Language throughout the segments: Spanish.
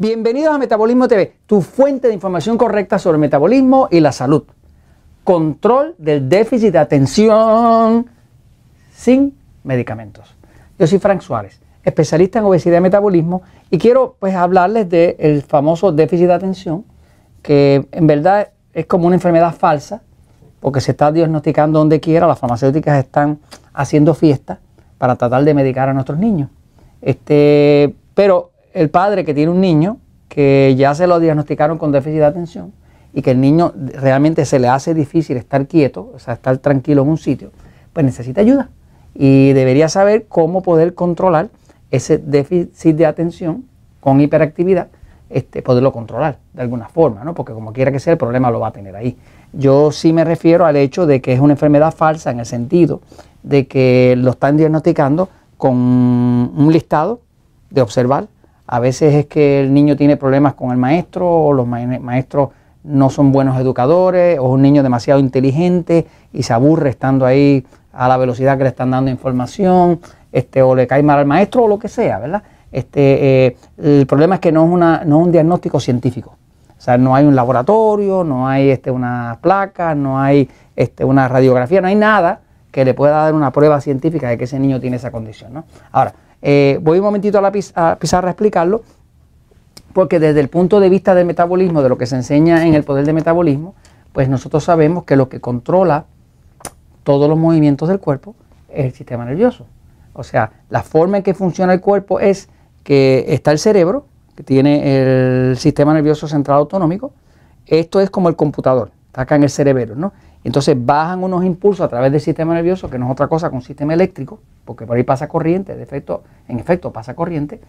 Bienvenidos a Metabolismo TV, tu fuente de información correcta sobre el metabolismo y la salud. Control del déficit de atención sin medicamentos. Yo soy Frank Suárez, especialista en obesidad y metabolismo, y quiero pues hablarles del famoso déficit de atención, que en verdad es como una enfermedad falsa, porque se está diagnosticando donde quiera, las farmacéuticas están haciendo fiesta para tratar de medicar a nuestros niños. Este, pero el padre que tiene un niño que ya se lo diagnosticaron con déficit de atención y que el niño realmente se le hace difícil estar quieto, o sea, estar tranquilo en un sitio, pues necesita ayuda y debería saber cómo poder controlar ese déficit de atención con hiperactividad, este, poderlo controlar de alguna forma, ¿no? porque como quiera que sea el problema lo va a tener ahí. Yo sí me refiero al hecho de que es una enfermedad falsa en el sentido de que lo están diagnosticando con un listado de observar a veces es que el niño tiene problemas con el maestro o los maestros no son buenos educadores o es un niño demasiado inteligente y se aburre estando ahí a la velocidad que le están dando información, este, o le cae mal al maestro o lo que sea, ¿verdad? Este, eh, el problema es que no es, una, no es un diagnóstico científico. O sea, no hay un laboratorio, no hay este, una placa, no hay este, una radiografía, no hay nada que le pueda dar una prueba científica de que ese niño tiene esa condición. ¿no? Ahora, eh, voy un momentito a la pizarra a explicarlo, porque desde el punto de vista del metabolismo, de lo que se enseña en el poder de metabolismo, pues nosotros sabemos que lo que controla todos los movimientos del cuerpo es el sistema nervioso. O sea, la forma en que funciona el cuerpo es que está el cerebro, que tiene el sistema nervioso central autonómico. Esto es como el computador, está acá en el cerebro, ¿no? Entonces bajan unos impulsos a través del sistema nervioso, que no es otra cosa que un sistema eléctrico, porque por ahí pasa corriente, de efecto, en efecto pasa corriente,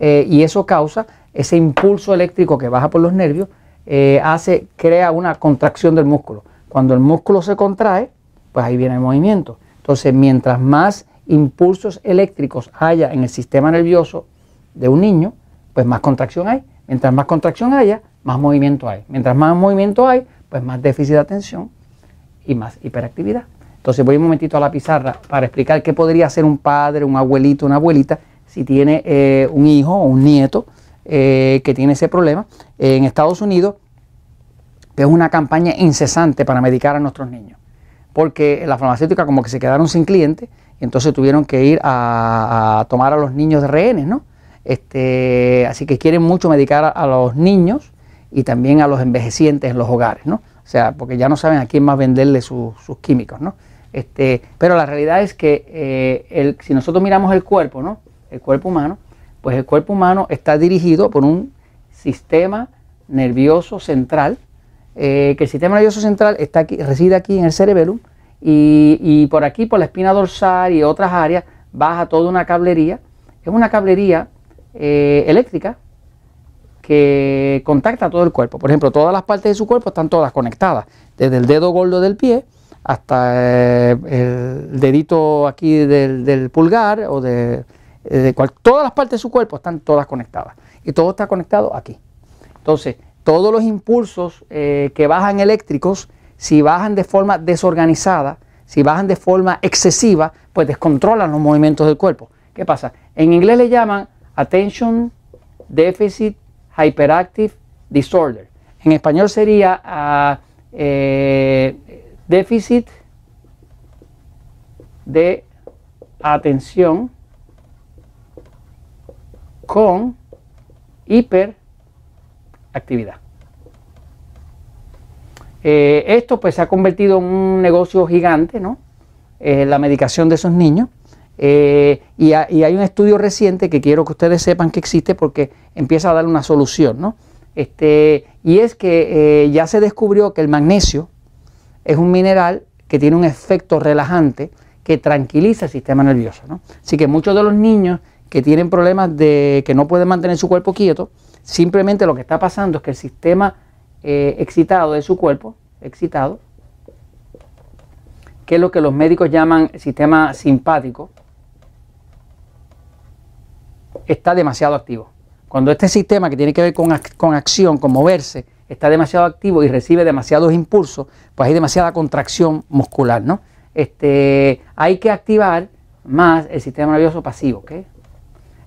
eh, y eso causa ese impulso eléctrico que baja por los nervios, eh, hace, crea una contracción del músculo. Cuando el músculo se contrae, pues ahí viene el movimiento. Entonces, mientras más impulsos eléctricos haya en el sistema nervioso de un niño, pues más contracción hay. Mientras más contracción haya, más movimiento hay. Mientras más movimiento hay, pues más déficit de atención y más hiperactividad. Entonces voy un momentito a la pizarra para explicar qué podría hacer un padre, un abuelito, una abuelita si tiene eh, un hijo o un nieto eh, que tiene ese problema. en Estados Unidos es una campaña incesante para medicar a nuestros niños, porque la farmacéutica como que se quedaron sin clientes entonces tuvieron que ir a, tomar a los niños de rehenes, ¿no? Este, así que quieren mucho medicar a los niños y también a los envejecientes en los hogares, ¿no? O sea, porque ya no saben a quién más venderle sus químicos, ¿no? Este, pero la realidad es que eh, si nosotros miramos el cuerpo, ¿no? El cuerpo humano, pues el cuerpo humano está dirigido por un sistema nervioso central, eh, que el sistema nervioso central está aquí, reside aquí en el cerebelo y, por aquí, por la espina dorsal y otras áreas, baja toda una cablería. Es una cablería eh, eléctrica que contacta todo el cuerpo. Por ejemplo, todas las partes de su cuerpo están todas conectadas, desde el dedo gordo del pie hasta eh, el dedito aquí del, pulgar o de, todas las partes de su cuerpo están todas conectadas y todo está conectado aquí. Entonces, todos los impulsos eh, que bajan eléctricos, si bajan de forma desorganizada, si bajan de forma excesiva, pues descontrolan los movimientos del cuerpo. ¿Qué pasa? En inglés le llaman attention deficit hyperactive disorder. En español sería ah, eh, déficit de atención con hiperactividad. Eh, esto pues se ha convertido en un negocio gigante, ¿no? Eh, la medicación de esos niños. Y, y, hay un estudio reciente que quiero que ustedes sepan que existe porque empieza a dar una solución, ¿no? Este, y es que eh, ya se descubrió que el magnesio es un mineral que tiene un efecto relajante que tranquiliza el sistema nervioso. ¿no? Así que muchos de los niños que tienen problemas de que no pueden mantener su cuerpo quieto, simplemente lo que está pasando es que el sistema eh, excitado de su cuerpo, excitado, que es lo que los médicos llaman sistema simpático, está demasiado activo. Cuando este sistema que tiene que ver con, acción, con moverse, está demasiado activo y recibe demasiados impulsos, pues hay demasiada contracción muscular, ¿no? Este, hay que activar más el sistema nervioso pasivo, ¿ok?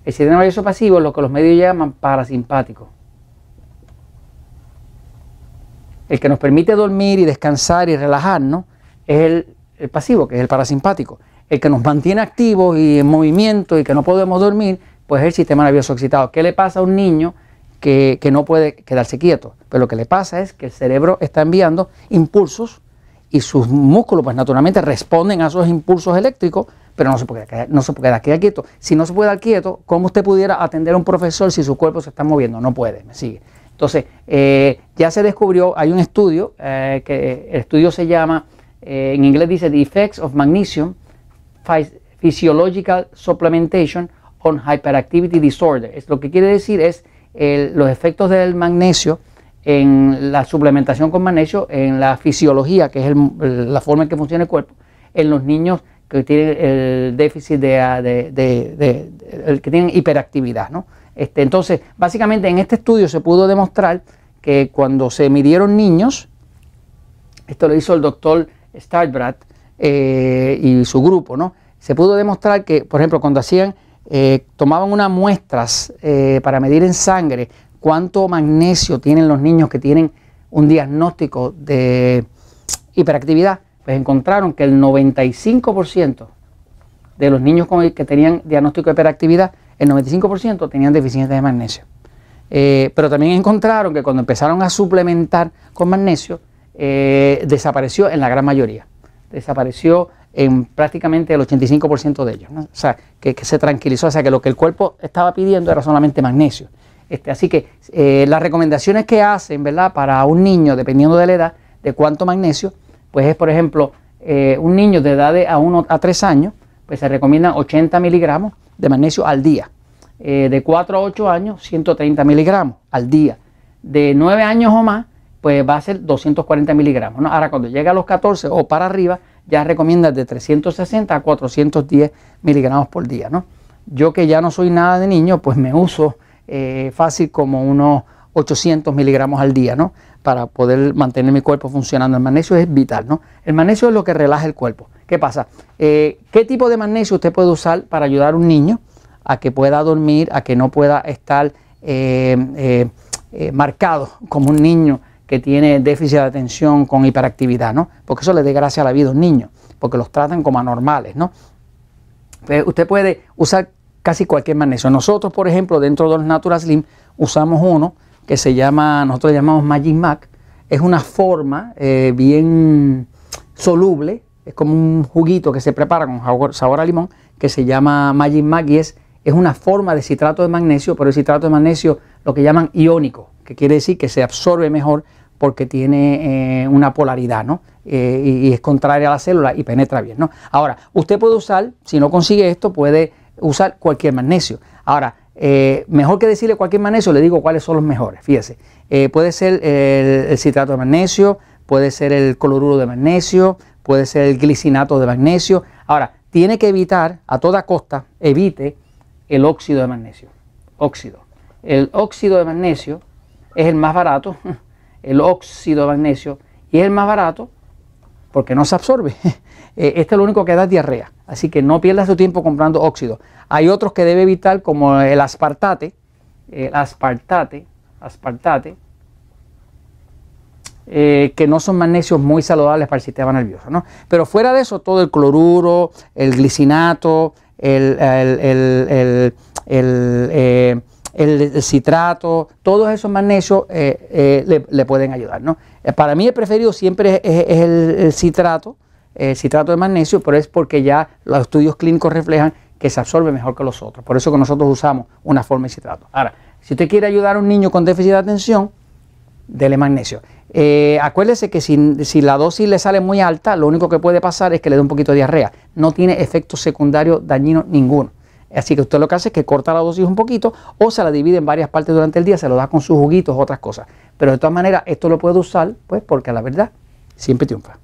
El sistema nervioso pasivo es lo que los medios llaman parasimpático. El que nos permite dormir y descansar y relajarnos es el, el pasivo, que es el parasimpático. El que nos mantiene activos y en movimiento y que no podemos dormir, pues es el sistema nervioso excitado. ¿Qué le pasa a un niño que, no puede quedarse quieto? Pero lo que le pasa es que el cerebro está enviando impulsos y sus músculos, pues naturalmente responden a esos impulsos eléctricos, pero no se puede quedar, no se puede quedar quieto. Si no se puede quedar quieto, ¿cómo usted pudiera atender a un profesor si su cuerpo se está moviendo? No puede, me sigue. Entonces, eh, ya se descubrió, hay un estudio, eh, que el estudio se llama, eh, en inglés dice The Effects of Magnesium Physiological Supplementation on Hyperactivity Disorder. Es, lo que quiere decir es los efectos del magnesio en la suplementación con magnesio, en la fisiología, que es la forma en que funciona el cuerpo, en los niños que tienen el déficit de, que tienen hiperactividad. ¿no? Este, entonces, básicamente en este estudio se pudo demostrar que cuando se midieron niños, esto lo hizo el doctor Starbrad eh, y su grupo, ¿no? se pudo demostrar que, por ejemplo, cuando hacían, eh, tomaban unas muestras eh, para medir en sangre cuánto magnesio tienen los niños que tienen un diagnóstico de hiperactividad, pues encontraron que el 95% de los niños que tenían diagnóstico de hiperactividad, el 95% tenían deficiencia de magnesio. Eh, pero también encontraron que cuando empezaron a suplementar con magnesio, desapareció en la gran mayoría. Desapareció en prácticamente el 85% de ellos. O sea, que, se tranquilizó. O sea, que lo que el cuerpo estaba pidiendo era solamente magnesio. Este, así que eh, las recomendaciones que hacen, ¿verdad? Para un niño, dependiendo de la edad, de cuánto magnesio, pues es, por ejemplo, eh, un niño de edad de a 1 a 3 años, pues se recomiendan 80 miligramos de magnesio al día. Eh, de 4 a 8 años, 130 miligramos al día. De 9 años o más, pues va a ser 240 miligramos. Ahora, cuando llega a los 14 o para arriba, ya recomienda de 360 a 410 miligramos por día. ¿no? Yo que ya no soy nada de niño, pues me uso eh, fácil como unos 800 miligramos al día, ¿no? Para poder mantener mi cuerpo funcionando. El magnesio es vital, ¿no? El magnesio es lo que relaja el cuerpo. ¿Qué pasa? Eh, ¿Qué tipo de magnesio usted puede usar para ayudar a un niño a que pueda dormir, a que no pueda estar eh, marcado como un niño que tiene déficit de atención con hiperactividad, ¿no? Porque eso le dé gracia a la vida a un niño, porque los tratan como anormales, ¿no? Usted puede usar casi cualquier magnesio. Nosotros, por ejemplo, dentro de los Natural Slim usamos uno que se llama, nosotros le llamamos Magic Mac. Es una forma eh, bien soluble, es como un juguito que se prepara con sabor a limón, que se llama Magic Mac y es, es una forma de citrato de magnesio, pero el citrato de magnesio lo que llaman iónico, que quiere decir que se absorbe mejor porque tiene eh, una polaridad, ¿no? Eh, y, es contraria a la célula y penetra bien, ¿no? Ahora, usted puede usar, si no consigue esto, puede usar cualquier magnesio. Ahora, eh, mejor que decirle cualquier magnesio, le digo cuáles son los mejores. Fíjese, puede ser el, citrato de magnesio, puede ser el cloruro de magnesio, puede ser el glicinato de magnesio. Ahora, tiene que evitar, a toda costa, evite el óxido de magnesio. Óxido. El óxido de magnesio es el más barato, el óxido de magnesio, y es el más barato porque no se absorbe. Eh, este es lo único que da diarrea, así que no pierda su tiempo comprando óxido. Hay otros que debe evitar como el aspartate, el aspartate, aspartate, eh, que no son magnesios muy saludables para el sistema nervioso. ¿no? Pero fuera de eso, todo el cloruro, el glicinato, el, el, eh, citrato, todos esos magnesios le, pueden ayudar. ¿no? Para mí el preferido siempre es, el, citrato, el citrato de magnesio, pero es porque ya los estudios clínicos reflejan que se absorbe mejor que los otros. Por eso que nosotros usamos una forma de citrato. Ahora, si usted quiere ayudar a un niño con déficit de atención, dele magnesio. Eh, acuérdese que si, si, la dosis le sale muy alta, lo único que puede pasar es que le dé un poquito de diarrea. No tiene efecto secundario dañino ninguno. Así que usted lo que hace es que corta la dosis un poquito o se la divide en varias partes durante el día, se lo da con sus juguitos, otras cosas. Pero de todas maneras, esto lo puede usar, pues porque la verdad siempre triunfa.